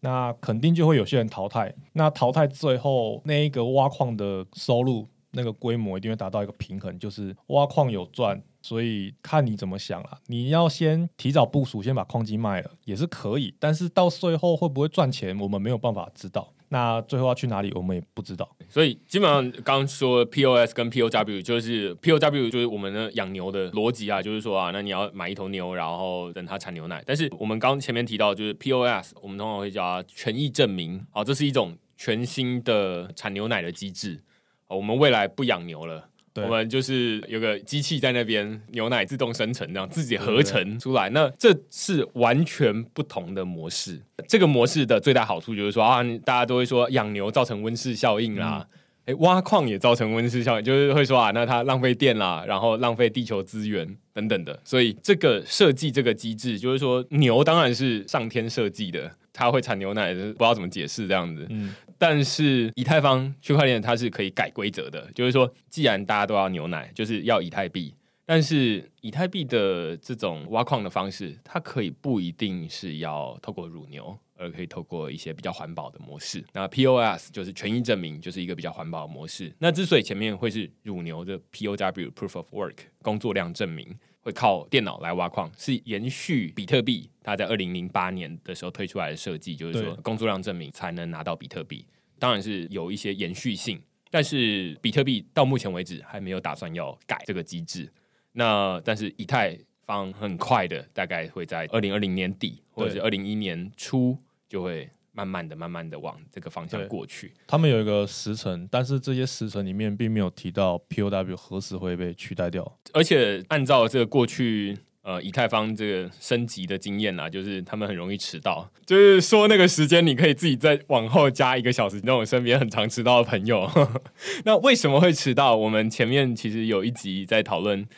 那肯定就会有些人淘汰。那淘汰最后那一个挖矿的收入那个规模一定会达到一个平衡，就是挖矿有赚。所以看你怎么想了，你要先提早部署，先把矿机卖了也是可以，但是到最后会不会赚钱，我们没有办法知道。那最后要去哪里，我们也不知道。所以基本上刚说 POS 跟 POW 就是 POW 就是我们的养牛的逻辑啊，就是说啊，那你要买一头牛，然后等它产牛奶。但是我们刚前面提到就是 POS，我们通常会叫它权益证明，好，这是一种全新的产牛奶的机制。我们未来不养牛了。我们就是有个机器在那边，牛奶自动生成，这样自己合成出来。那这是完全不同的模式。这个模式的最大好处就是说啊，大家都会说养牛造成温室效应啦，哎，挖矿也造成温室效应，就是会说啊，那它浪费电啦，然后浪费地球资源等等的。所以这个设计这个机制，就是说牛当然是上天设计的，它会产牛奶，不知道怎么解释这样子。嗯。但是以太坊区块链它是可以改规则的，就是说，既然大家都要牛奶，就是要以太币，但是以太币的这种挖矿的方式，它可以不一定是要透过乳牛，而可以透过一些比较环保的模式。那 POS 就是权益证明，就是一个比较环保的模式。那之所以前面会是乳牛的 POW Proof of Work 工作量证明，会靠电脑来挖矿，是延续比特币它在二零零八年的时候推出来的设计，就是说工作量证明才能拿到比特币。当然是有一些延续性，但是比特币到目前为止还没有打算要改这个机制。那但是以太坊很快的，大概会在二零二零年底或者是二零一年初，就会慢慢的、慢慢的往这个方向过去。他们有一个时程，但是这些时程里面并没有提到 POW 何时会被取代掉。而且按照这个过去。呃，以太坊这个升级的经验啊，就是他们很容易迟到。就是说那个时间，你可以自己再往后加一个小时。那我身边很常迟到的朋友，那为什么会迟到？我们前面其实有一集在讨论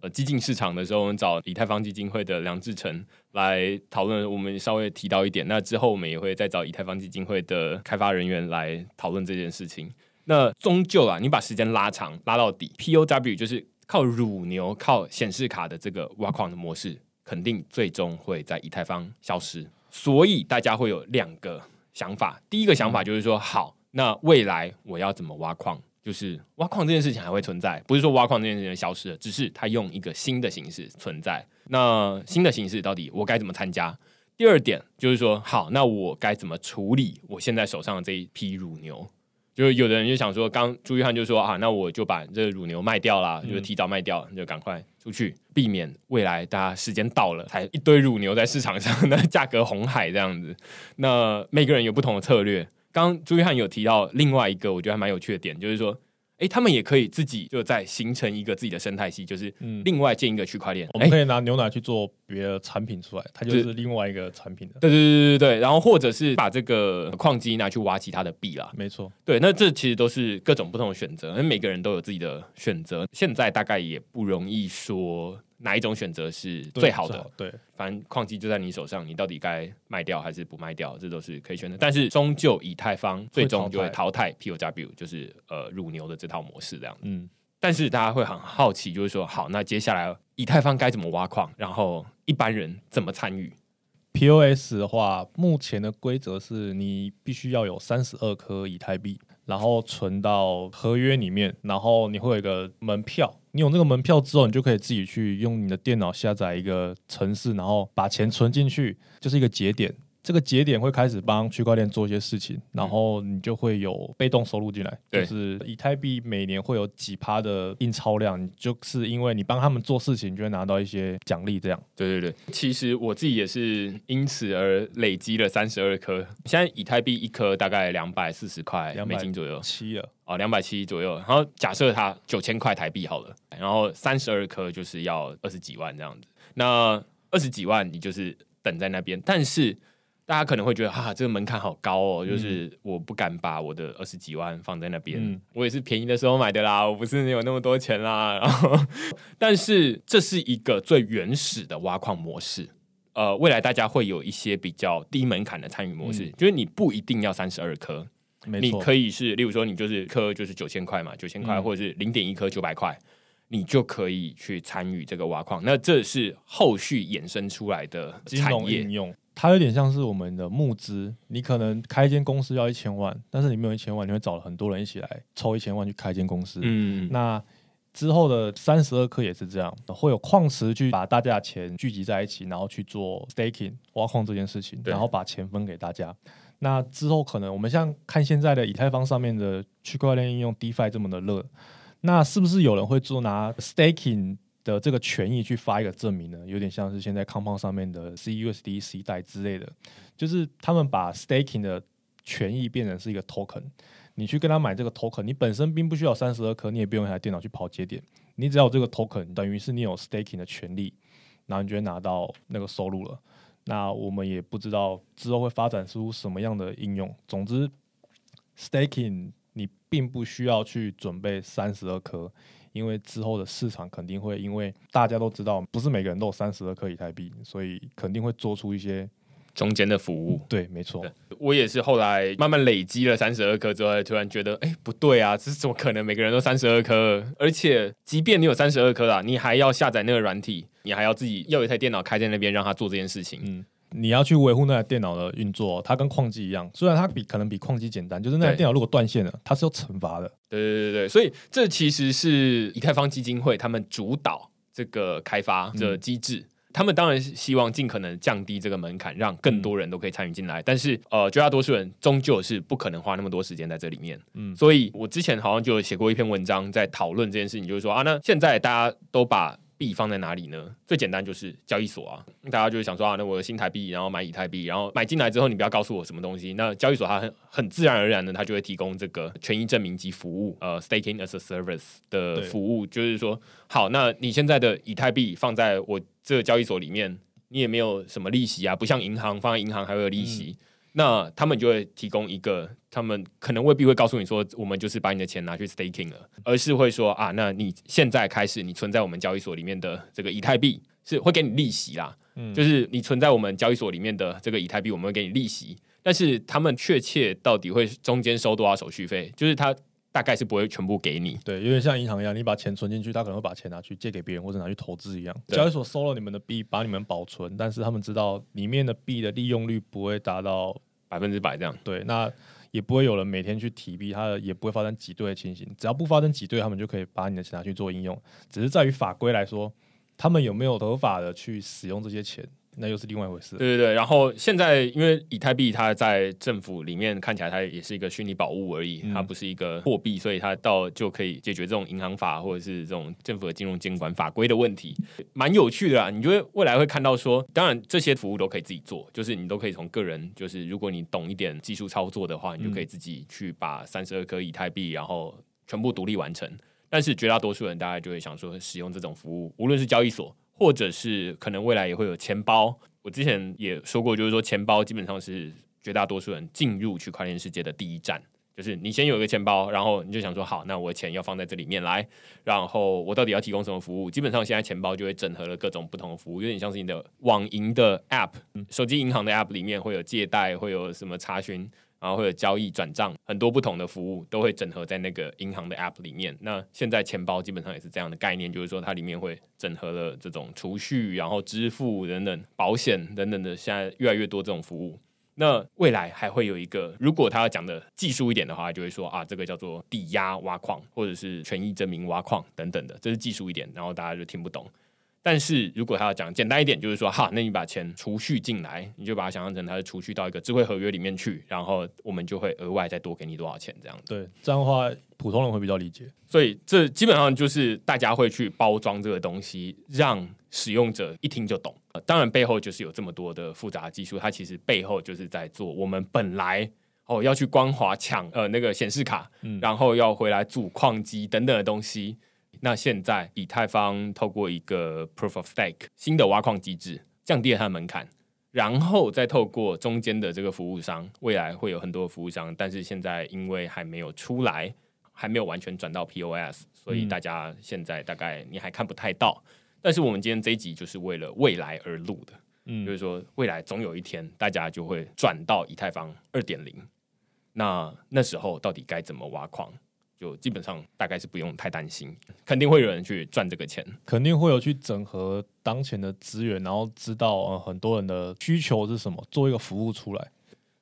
呃激进市场的时候，我们找以太坊基金会的梁志成来讨论。我们稍微提到一点，那之后我们也会再找以太坊基金会的开发人员来讨论这件事情。那终究啊，你把时间拉长拉到底，POW 就是。靠乳牛、靠显示卡的这个挖矿的模式，肯定最终会在以太坊消失。所以大家会有两个想法。第一个想法就是说，好，那未来我要怎么挖矿？就是挖矿这件事情还会存在，不是说挖矿这件事情消失了，只是它用一个新的形式存在。那新的形式到底我该怎么参加？第二点就是说，好，那我该怎么处理我现在手上的这一批乳牛？就有的人就想说，刚朱约翰就说啊，那我就把这乳牛卖掉了，就提早卖掉，就赶快出去，避免未来大家时间到了，才一堆乳牛在市场上，那价格红海这样子。那每个人有不同的策略。刚朱约翰有提到另外一个，我觉得还蛮有趣的点，就是说，哎，他们也可以自己就在形成一个自己的生态系，就是另外建一个区块链。我们可以拿牛奶去做别的产品出来，它就是另外一个产品的。对对对对对然后或者是把这个矿机拿去挖其他的币啦。没错，对，那这其实都是各种不同的选择，因为每个人都有自己的选择。现在大概也不容易说。哪一种选择是最好的？对，反正矿机就在你手上，你到底该卖掉还是不卖掉，这都是可以选择。但是终究以太坊最终就会淘汰 POW，就是呃乳牛的这套模式这样。嗯，但是大家会很好奇，就是说，好，那接下来以太坊该怎么挖矿？然后一般人怎么参与？POS 的话，目前的规则是你必须要有三十二颗以太币。然后存到合约里面，然后你会有一个门票，你有那个门票之后，你就可以自己去用你的电脑下载一个程式，然后把钱存进去，就是一个节点。这个节点会开始帮区块链做一些事情，然后你就会有被动收入进来。就是以太币每年会有几趴的印钞量，就是因为你帮他们做事情，就会拿到一些奖励。这样。对对对，其实我自己也是因此而累积了三十二颗。现在以太币一颗大概两百四十块美金左右，七了哦，两百七左右。然后假设它九千块台币好了，然后三十二颗就是要二十几万这样子。那二十几万你就是等在那边，但是。大家可能会觉得哈，这个门槛好高哦，就是我不敢把我的二十几万放在那边。我也是便宜的时候买的啦，我不是有那么多钱啦。然后，但是这是一个最原始的挖矿模式。呃，未来大家会有一些比较低门槛的参与模式，就是你不一定要三十二颗，你可以是，例如说你就是颗就是九千块嘛，九千块或者是零点一颗九百块，你就可以去参与这个挖矿。那这是后续衍生出来的产业应用。它有点像是我们的募资，你可能开一间公司要一千万，但是你没有一千万，你会找了很多人一起来抽一千万去开一间公司。嗯，那之后的三十二颗也是这样，会有矿池去把大家的钱聚集在一起，然后去做 staking 挖矿这件事情，然后把钱分给大家。那之后可能我们像看现在的以太坊上面的区块链应用 DeFi 这么的热，那是不是有人会做拿 staking？的这个权益去发一个证明呢，有点像是现在康胖上面的 CUSD C 代之类的，就是他们把 staking 的权益变成是一个 token，你去跟他买这个 token，你本身并不需要三十二颗，你也不用一台电脑去跑节点，你只要有这个 token，等于是你有 staking 的权利，然后你就会拿到那个收入了。那我们也不知道之后会发展出什么样的应用。总之，staking 你并不需要去准备三十二颗。因为之后的市场肯定会，因为大家都知道，不是每个人都有三十二颗以太币，所以肯定会做出一些中间的服务。对，没错。我也是后来慢慢累积了三十二颗之后，突然觉得，哎，不对啊，这是怎么可能？每个人都三十二颗，而且即便你有三十二颗啦，你还要下载那个软体，你还要自己要有一台电脑开在那边，让他做这件事情。嗯。你要去维护那台电脑的运作，它跟矿机一样，虽然它比可能比矿机简单，就是那台电脑如果断线了，它是有惩罚的。对对对对，所以这其实是以太坊基金会他们主导这个开发的机制，他们当然是希望尽可能降低这个门槛，让更多人都可以参与进来。但是呃，绝大多数人终究是不可能花那么多时间在这里面。嗯，所以我之前好像就写过一篇文章在讨论这件事情，就是说啊，那现在大家都把币放在哪里呢？最简单就是交易所啊，大家就会想说啊，那我的新台币，然后买以太币，然后买进来之后，你不要告诉我什么东西。那交易所它很很自然而然的，它就会提供这个权益证明及服务，呃，staking as a service 的服务，就是说，好，那你现在的以太币放在我这个交易所里面，你也没有什么利息啊，不像银行放在银行还会有利息。那他们就会提供一个，他们可能未必会告诉你说，我们就是把你的钱拿去 staking 了，而是会说啊，那你现在开始，你存在我们交易所里面的这个以太币是会给你利息啦，嗯，就是你存在我们交易所里面的这个以太币，我们会给你利息，但是他们确切到底会中间收多少手续费，就是他大概是不会全部给你，对，有点像银行一样，你把钱存进去，他可能会把钱拿去借给别人或者拿去投资一样。交易所收了你们的币，把你们保存，但是他们知道里面的币的利用率不会达到。百分之百这样，对，那也不会有人每天去提币，它也不会发生挤兑的情形。只要不发生挤兑，他们就可以把你的钱拿去做应用。只是在于法规来说，他们有没有合法的去使用这些钱？那又是另外一回事。对对对，然后现在因为以太币它在政府里面看起来它也是一个虚拟宝物而已，它不是一个货币，所以它到就可以解决这种银行法或者是这种政府的金融监管法规的问题，蛮有趣的啊。你就会未来会看到说，当然这些服务都可以自己做，就是你都可以从个人，就是如果你懂一点技术操作的话，你就可以自己去把三十二颗以太币，然后。全部独立完成。但是绝大多数人大概就会想说，使用这种服务，无论是交易所，或者是可能未来也会有钱包。我之前也说过，就是说钱包基本上是绝大多数人进入区块链世界的第一站。就是你先有一个钱包，然后你就想说，好，那我的钱要放在这里面来，然后我到底要提供什么服务？基本上现在钱包就会整合了各种不同的服务，有点像是你的网银的 App，手机银行的 App 里面会有借贷，会有什么查询。然后会有交易转账，很多不同的服务都会整合在那个银行的 App 里面。那现在钱包基本上也是这样的概念，就是说它里面会整合了这种储蓄、然后支付等等、保险等等的，现在越来越多这种服务。那未来还会有一个，如果他要讲的技术一点的话，就会说啊，这个叫做抵押挖矿，或者是权益证明挖矿等等的，这是技术一点，然后大家就听不懂。但是如果他要讲简单一点，就是说哈，那你把钱储蓄进来，你就把它想象成它是储蓄到一个智慧合约里面去，然后我们就会额外再多给你多少钱这样。对，这样的话普通人会比较理解。所以这基本上就是大家会去包装这个东西，让使用者一听就懂。当然背后就是有这么多的复杂技术，它其实背后就是在做我们本来哦要去光华抢呃那个显示卡，然后要回来组矿机等等的东西。那现在以太坊透过一个 Proof of Stake 新的挖矿机制，降低了它的门槛，然后再透过中间的这个服务商，未来会有很多服务商，但是现在因为还没有出来，还没有完全转到 POS，所以大家现在大概你还看不太到。但是我们今天这一集就是为了未来而录的，嗯，就是说未来总有一天大家就会转到以太坊二点零，那那时候到底该怎么挖矿？就基本上大概是不用太担心，肯定会有人去赚这个钱，肯定会有去整合当前的资源，然后知道呃很多人的需求是什么，做一个服务出来。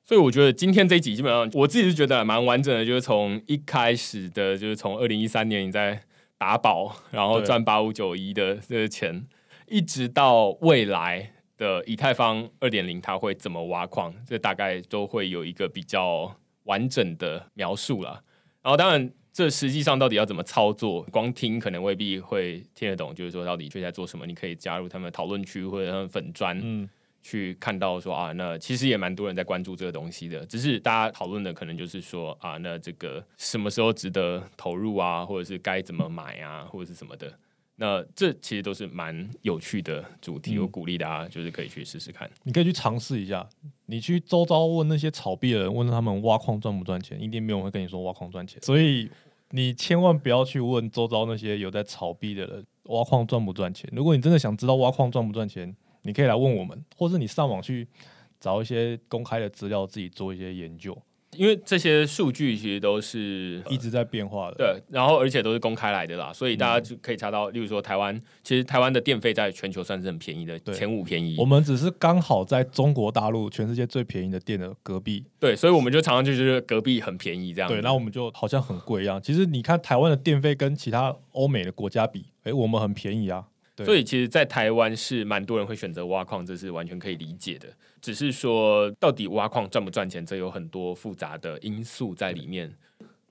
所以我觉得今天这一集基本上我自己是觉得蛮完整的，就是从一开始的，就是从二零一三年你在打宝，然后赚八五九一的这个钱，一直到未来的以太坊二点零，它会怎么挖矿，这大概都会有一个比较完整的描述了。然后当然。这实际上到底要怎么操作？光听可能未必会听得懂。就是说，到底最在做什么？你可以加入他们讨论区或者他们粉砖，嗯，去看到说啊，那其实也蛮多人在关注这个东西的。只是大家讨论的可能就是说啊，那这个什么时候值得投入啊，或者是该怎么买啊，或者是什么的。那这其实都是蛮有趣的主题。我鼓励大家就是可以去试试看。你可以去尝试一下。你去周遭问那些炒币的人，问他们挖矿赚不赚钱，一定没有人会跟你说挖矿赚钱。所以。你千万不要去问周遭那些有在炒币的人，挖矿赚不赚钱？如果你真的想知道挖矿赚不赚钱，你可以来问我们，或是你上网去找一些公开的资料，自己做一些研究。因为这些数据其实都是一直在变化的，对，然后而且都是公开来的啦，所以大家就可以查到，例如说台湾，其实台湾的电费在全球算是很便宜的，前五便宜。我们只是刚好在中国大陆全世界最便宜的店的隔壁，对，所以我们就常常就觉得隔壁很便宜这样。对，那我们就好像很贵一样。其实你看台湾的电费跟其他欧美的国家比，哎，我们很便宜啊。所以其实，在台湾是蛮多人会选择挖矿，这是完全可以理解的。只是说，到底挖矿赚不赚钱，这有很多复杂的因素在里面。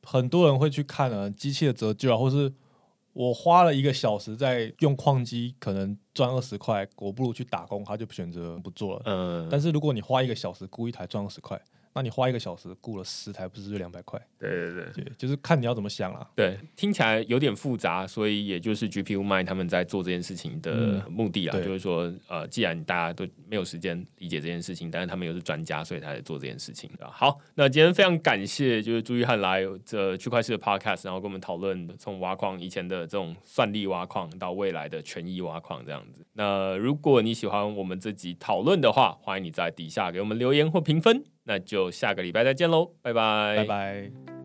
很多人会去看啊，机器的折旧啊，或是我花了一个小时在用矿机，可能赚二十块，我不如去打工，他就选择不做了。嗯，但是如果你花一个小时雇一台赚二十块。那你花一个小时雇了十台，不是就两百块？对对对，就是看你要怎么想啊。对，听起来有点复杂，所以也就是 GPU 卖他们在做这件事情的目的啊，就是说，呃，既然大家都没有时间理解这件事情，但是他们又是专家，所以他在做这件事情。好，那今天非常感谢就是朱玉汉来这区块链的 Podcast，然后跟我们讨论从挖矿以前的这种算力挖矿到未来的权益挖矿这样子。那如果你喜欢我们这集讨论的话，欢迎你在底下给我们留言或评分。那就下个礼拜再见喽，拜拜，拜拜。